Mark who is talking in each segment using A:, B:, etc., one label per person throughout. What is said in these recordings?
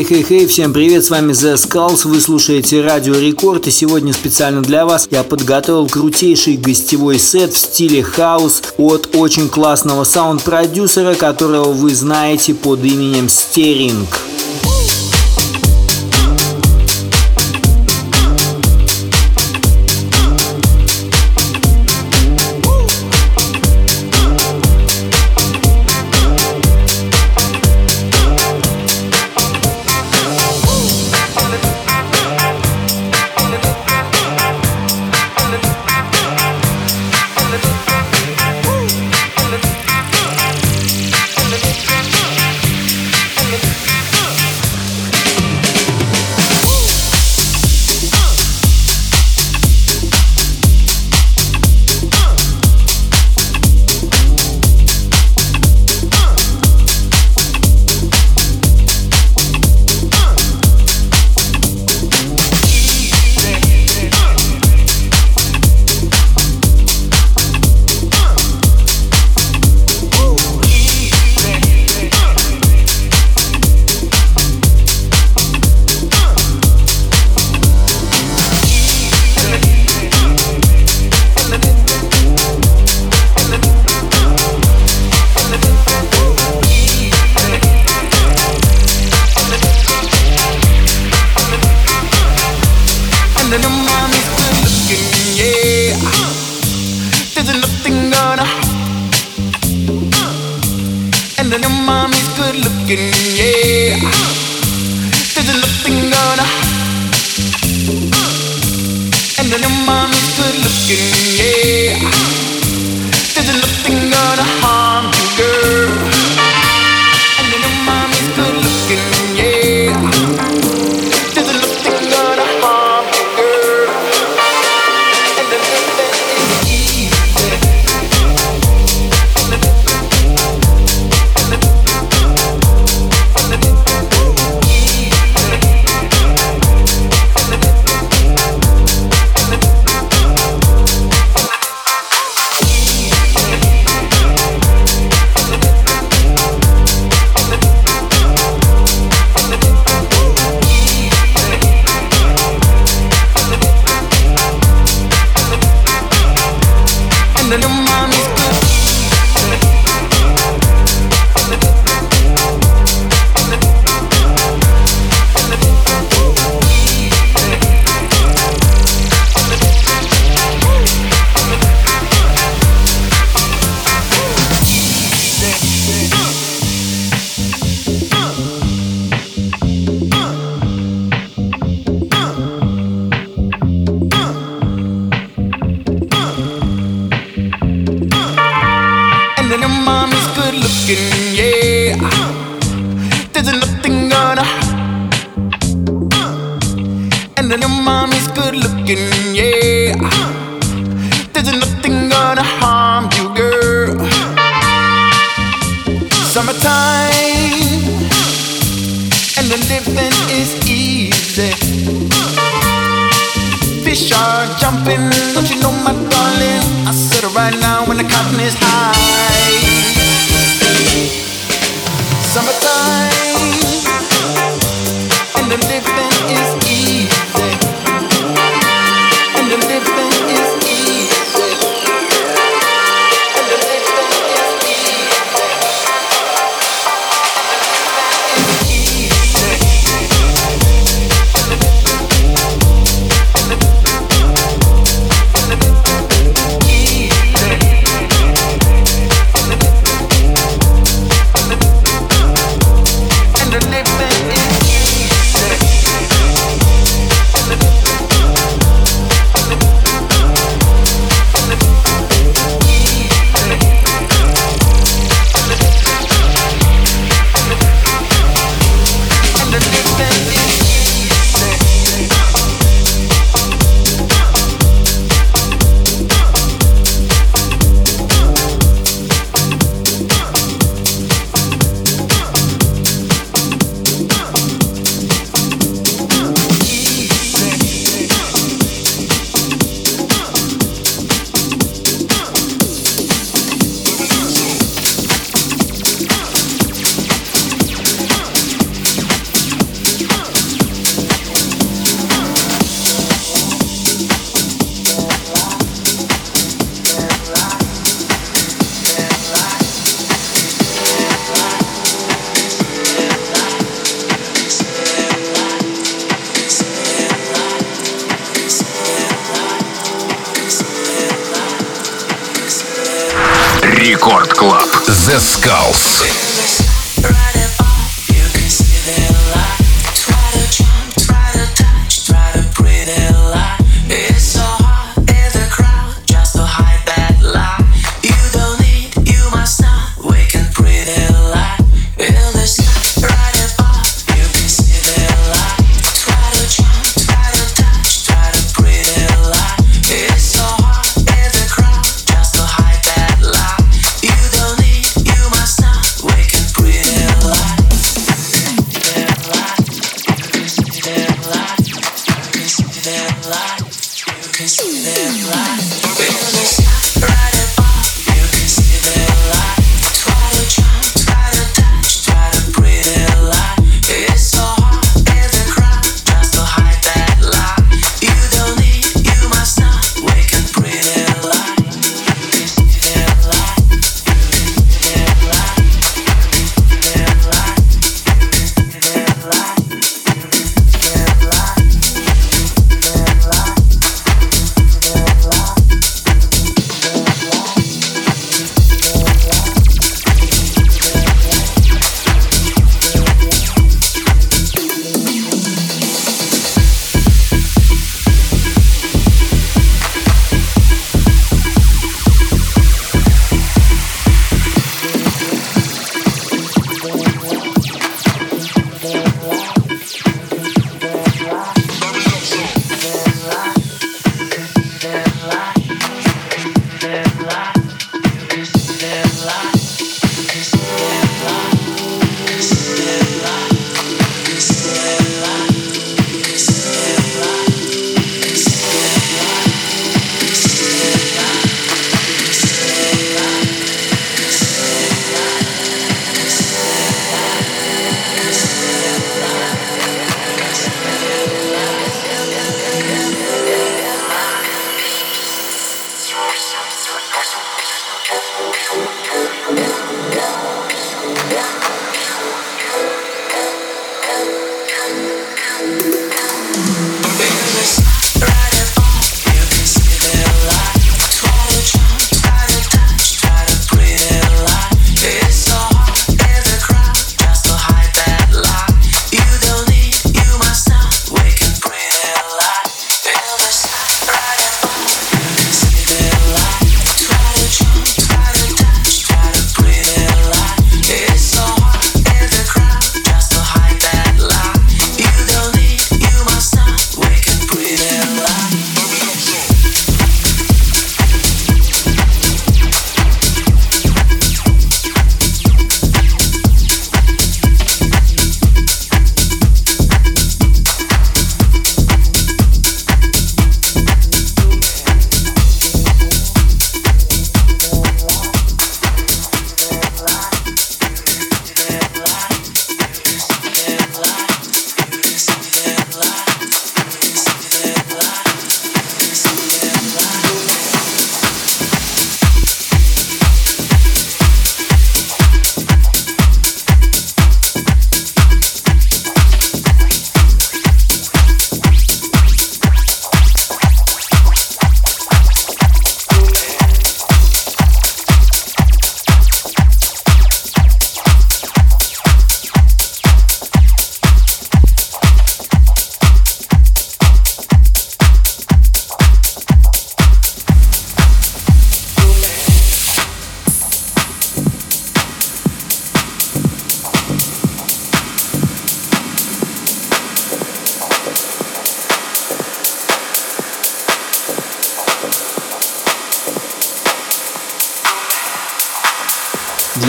A: Хей-хей-хей, всем привет, с вами Zeskullz, вы слушаете Радио Рекорд, и сегодня специально для вас я подготовил крутейший гостевой сет в стиле хаус от очень классного саунд-продюсера, которого вы знаете под именем Steering.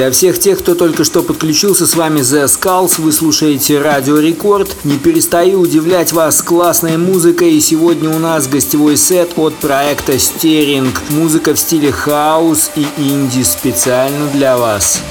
A: Для всех тех, кто только что подключился, с вами Zeskullz, вы слушаете Радио Рекорд. Не перестаю удивлять вас классной музыкой, и сегодня у нас гостевой сет от проекта Steering. Музыка в стиле хаус и инди специально для вас.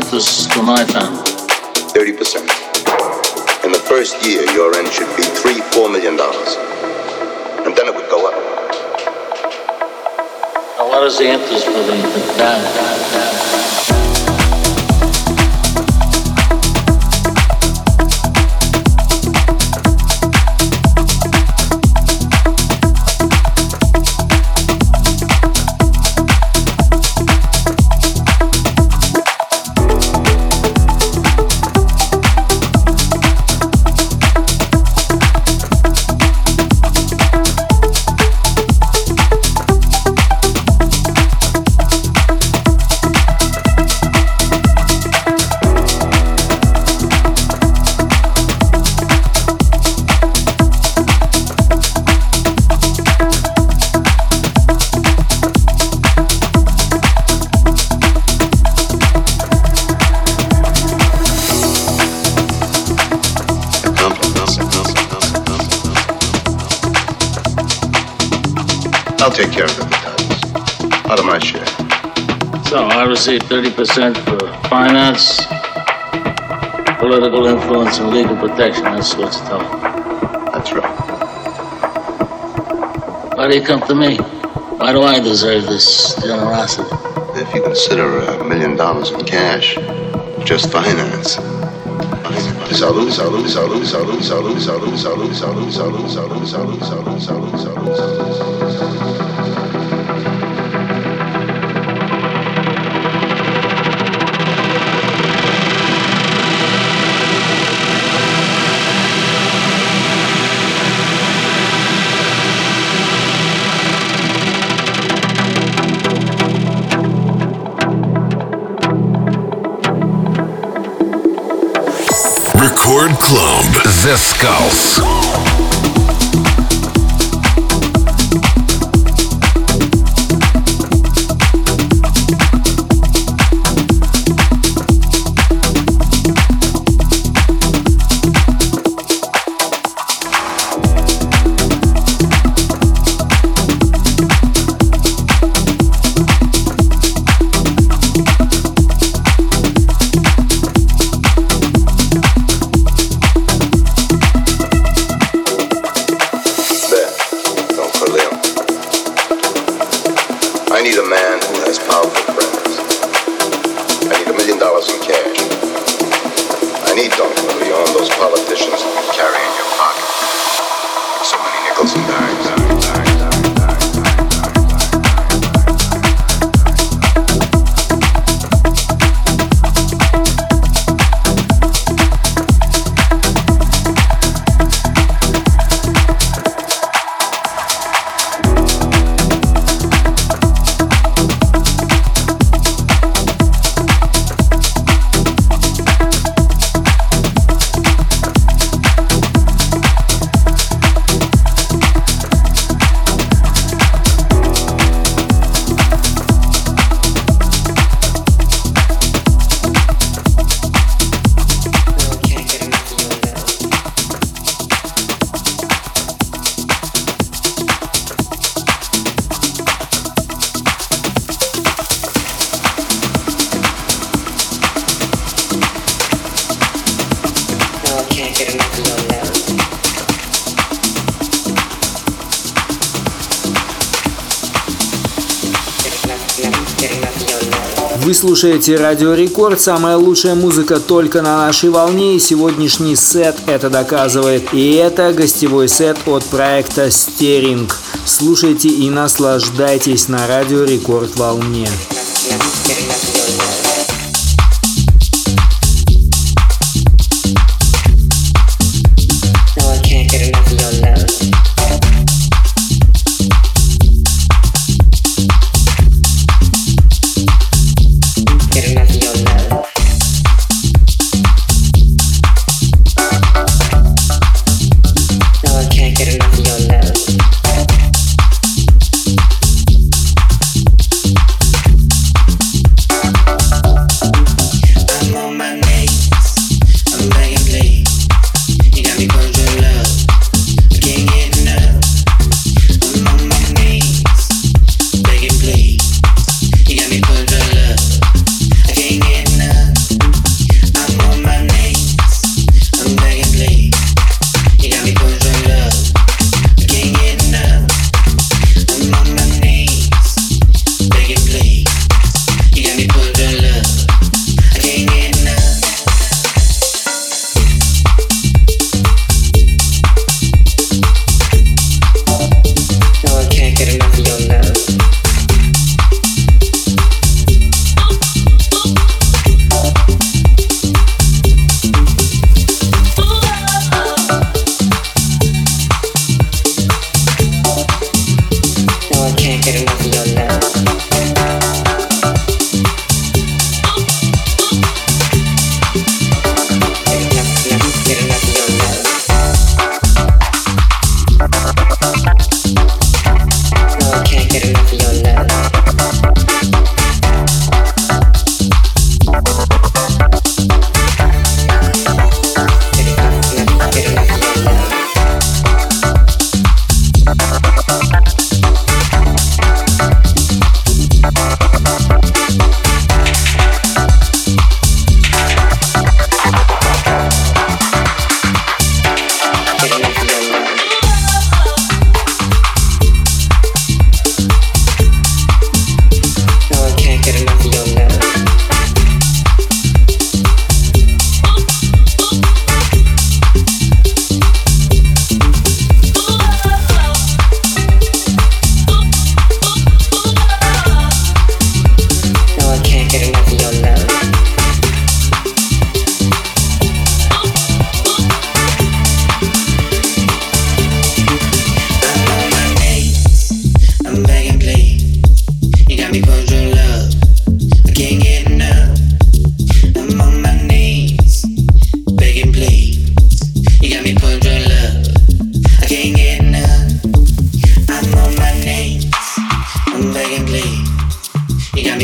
B: To my family?
C: 30%. In the first year, your rent should be three, four million dollars. And then it would go up.
B: Now, what is the interest for the down? Receive 30% for finance, political influence, and legal protection. That's what's tough.
C: That's right.
B: Why do you come to me? Why do I deserve this generosity?
C: If you consider a million dollars in cash, just finance. Salud, salud, salud, salud, salud, salud, salud, salud, salud, salud, salud, salud, salud, salud.
D: Club
E: The Skulls.
A: Слушаете Радио Рекорд, самая лучшая музыка только на нашей волне, и сегодняшний сет это доказывает. И это гостевой сет от проекта Стеринг. Слушайте и наслаждайтесь на Радио Рекорд волне.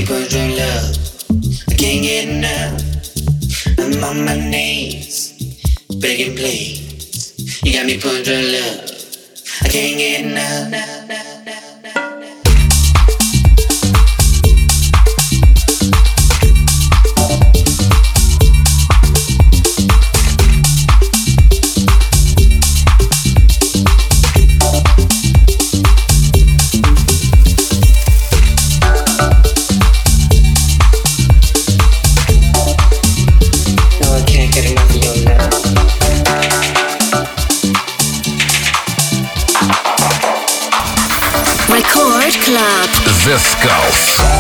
F: put your love. I can't get enough. I'm on my knees, begging please. You got me put your love. I can't get enough.
E: The Skulls.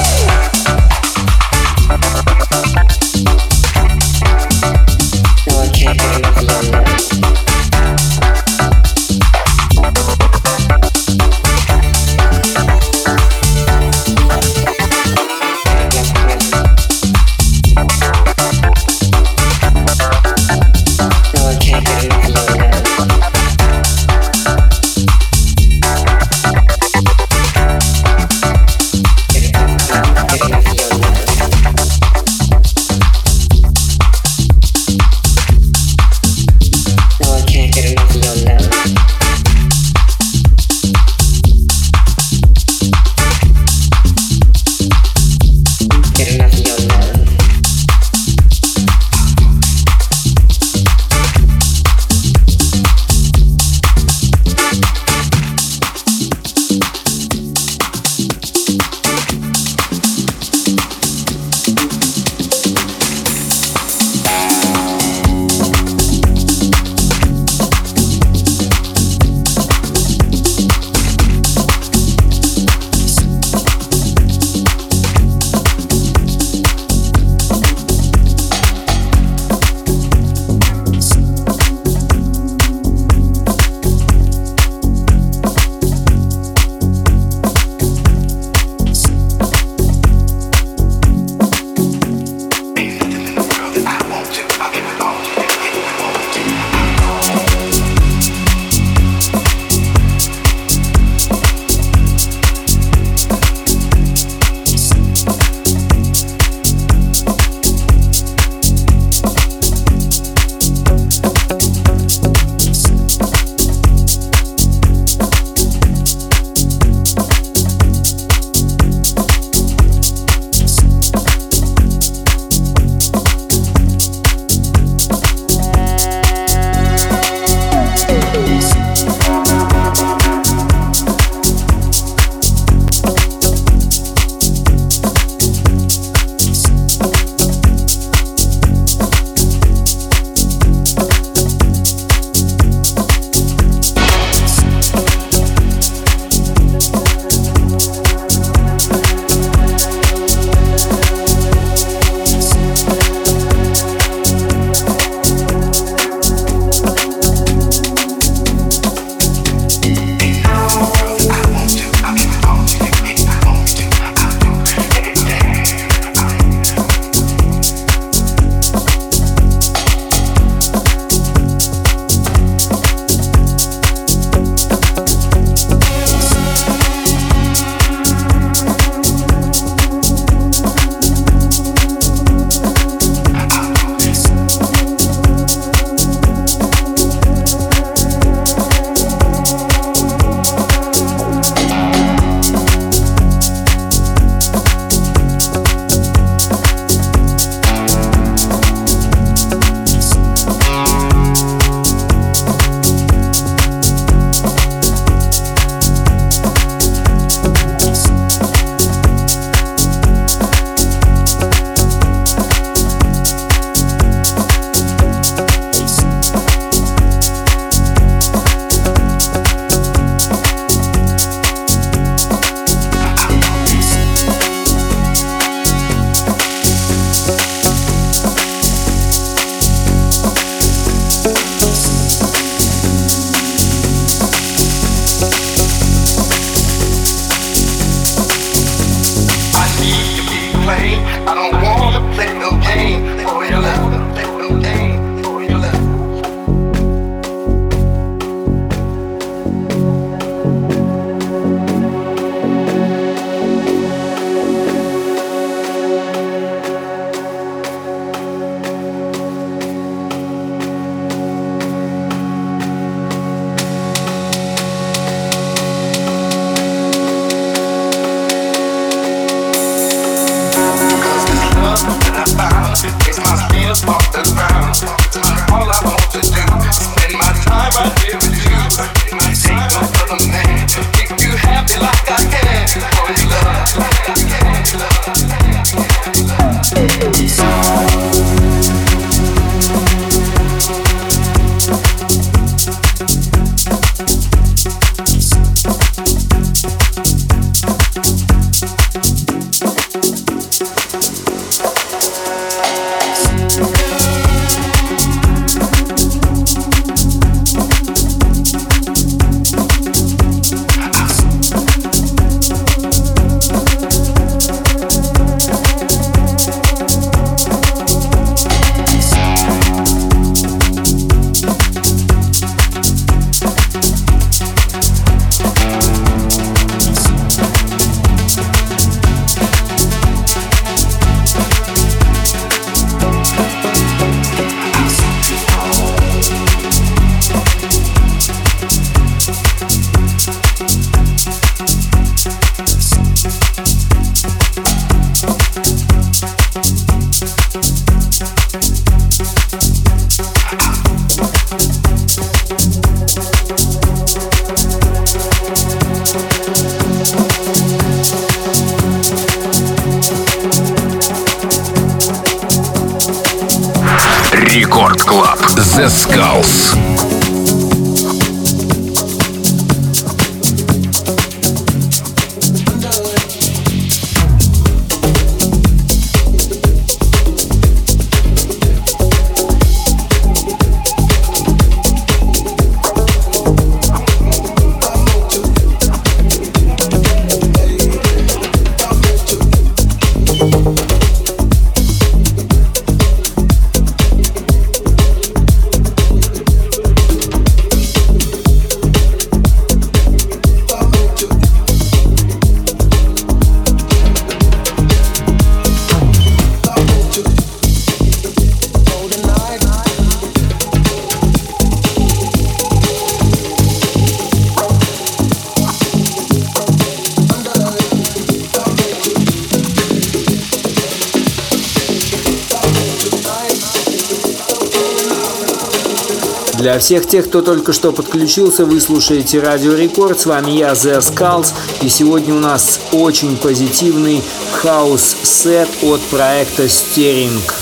A: Всех тех, кто только что подключился, вы слушаете Радио Рекорд. С вами я, Zeskullz. И сегодня у нас очень позитивный хаус-сет от проекта Steering.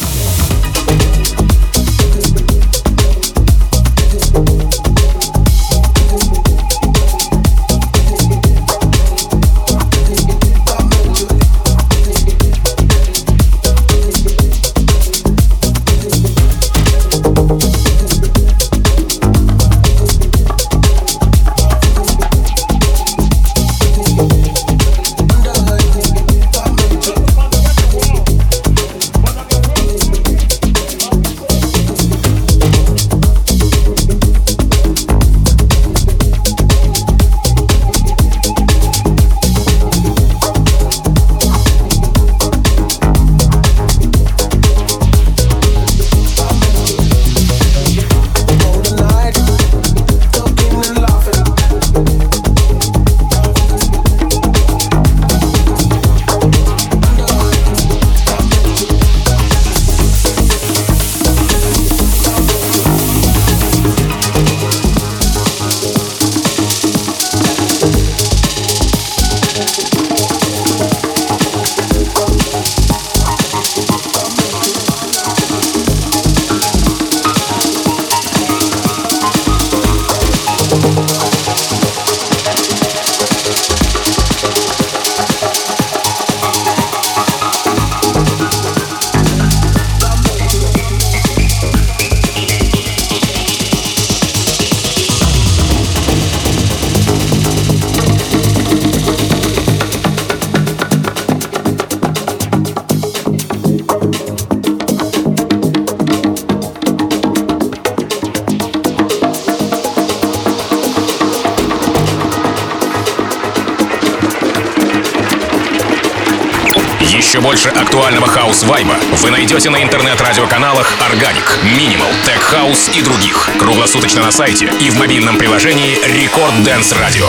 E: Хаус-вайба вы найдете на интернет-радиоканалах Organic, Minimal, Tech House и других. Круглосуточно на сайте и в мобильном приложении Record Dance Radio.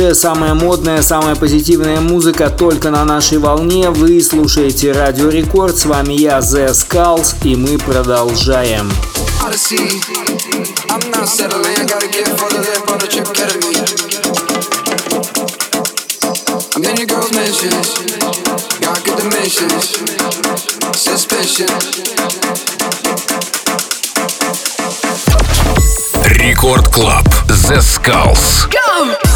A: Лучшая, самая модная, самая позитивная музыка только на нашей волне. Вы слушаете Радио Рекорд. С вами я, The Skulls, и мы продолжаем.
E: Рекорд Клаб The Skulls. Go!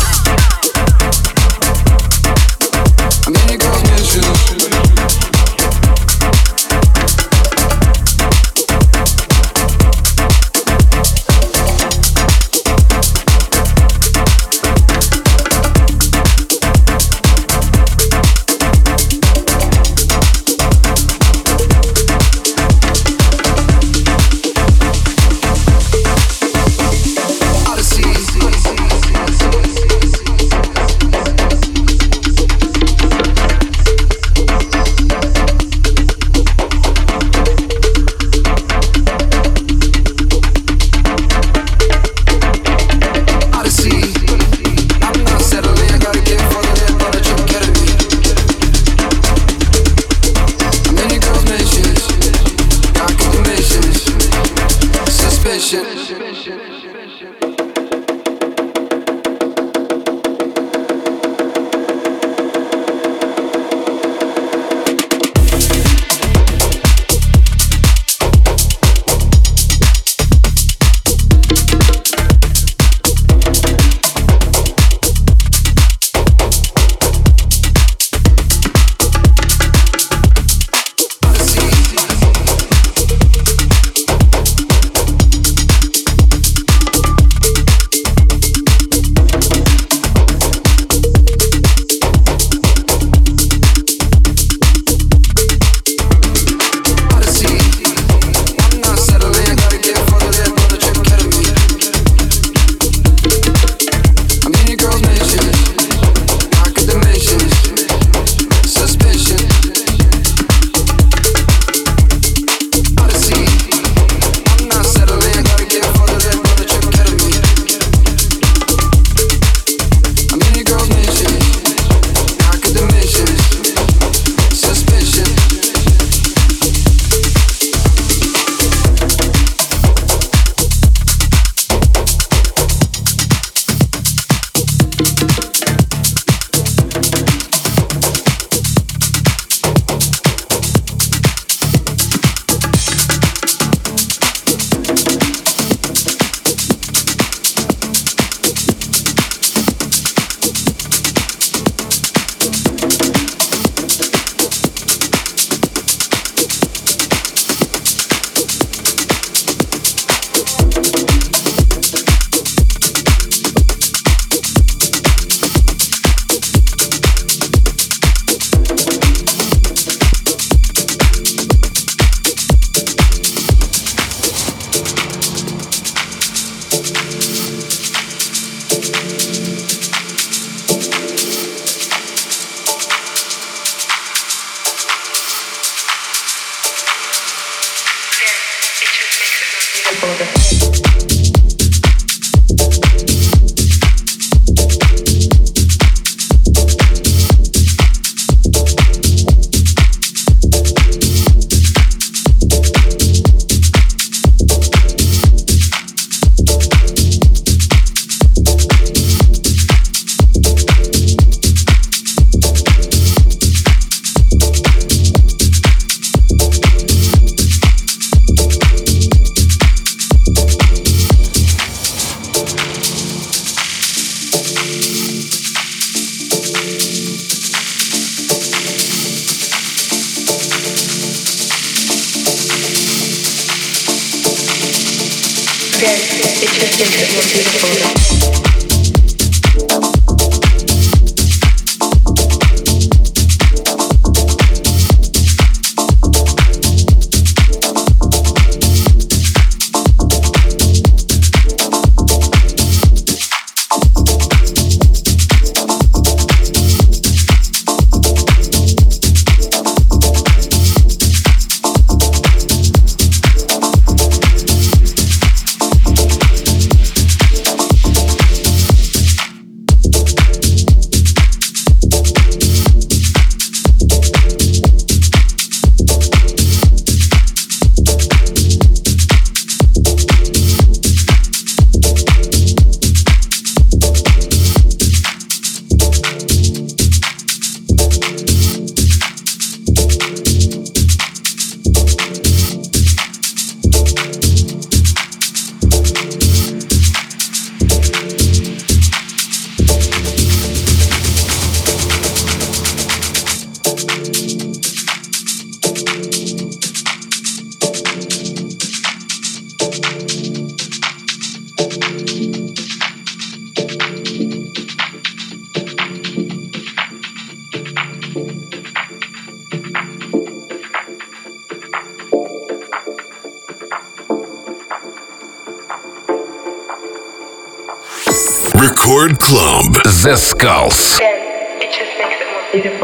D: Word Club.
E: The Skulls.
G: Yeah,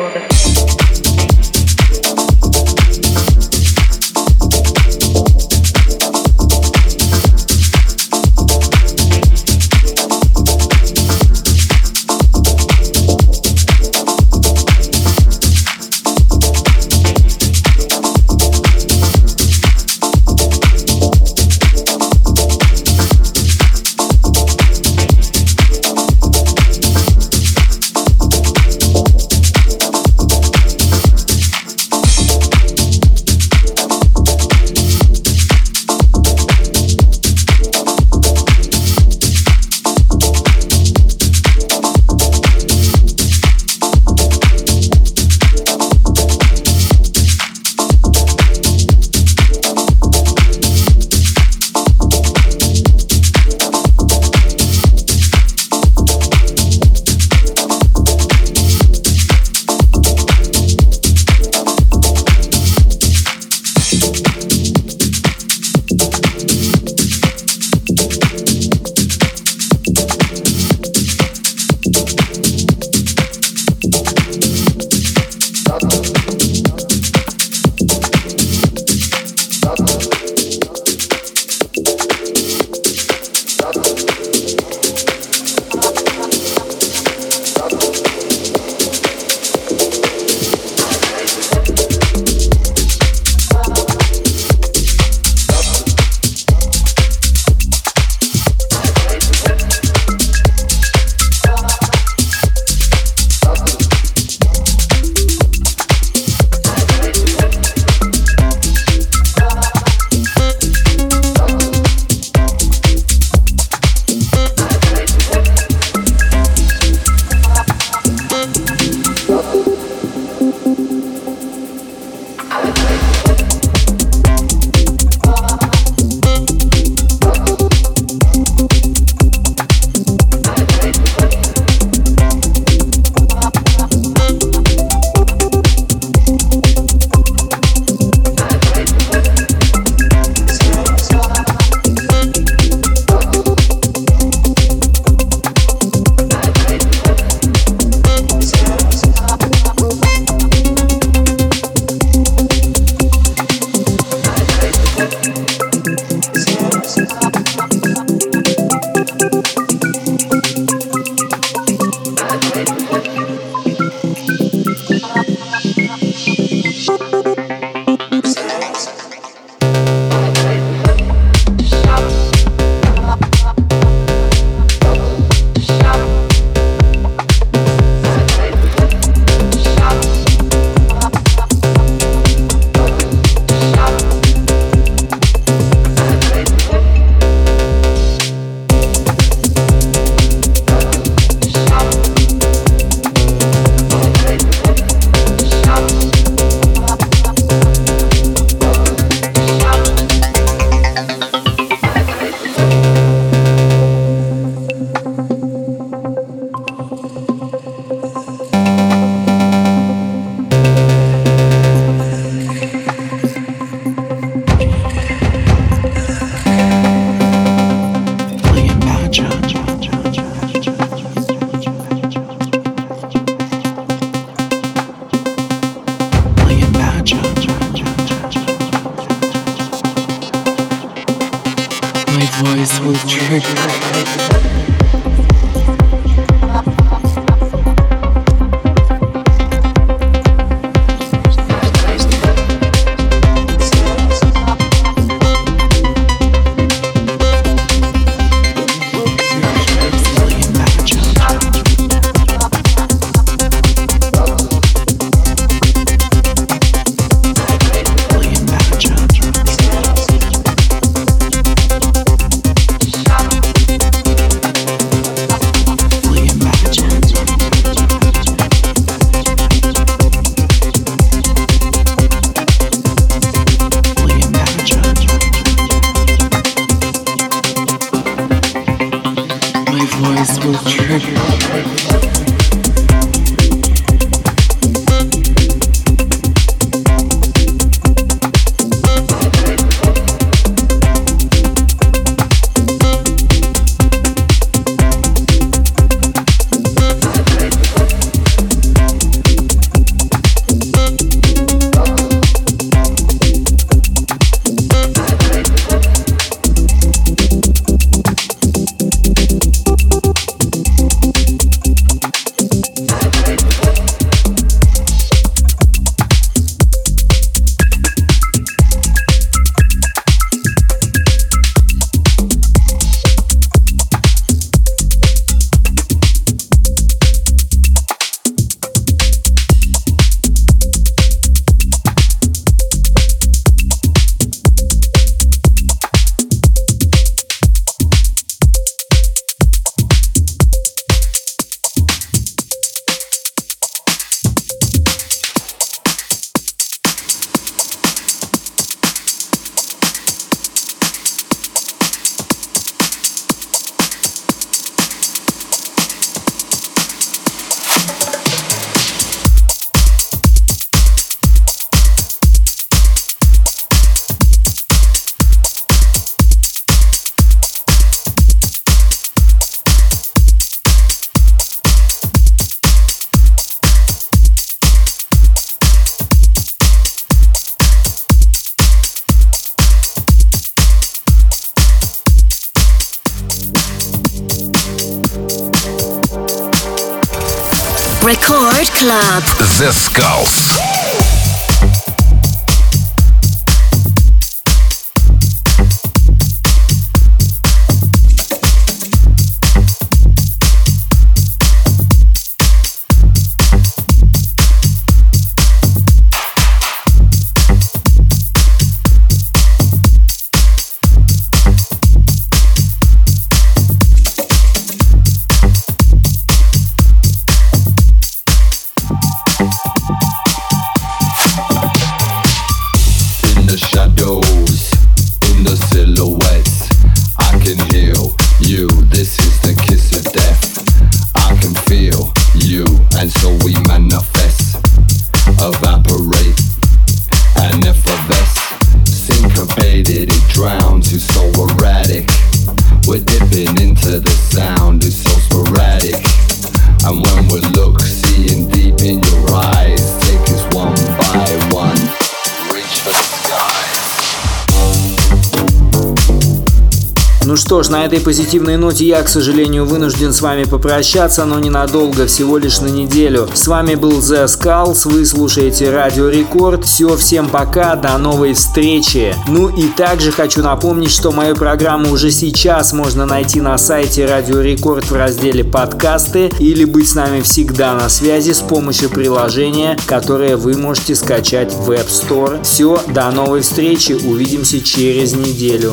A: этой позитивной ноте я, к сожалению, вынужден с вами попрощаться, но ненадолго, всего лишь на неделю. С вами был The Skulls, вы слушаете Радио Рекорд. Все, всем пока, до новой встречи. Ну и также хочу напомнить, что мою программу уже сейчас можно найти на сайте Радио Рекорд в разделе подкасты или быть с нами всегда на связи с помощью приложения, которое вы можете скачать в Web Store. Все, до новой встречи, увидимся через неделю.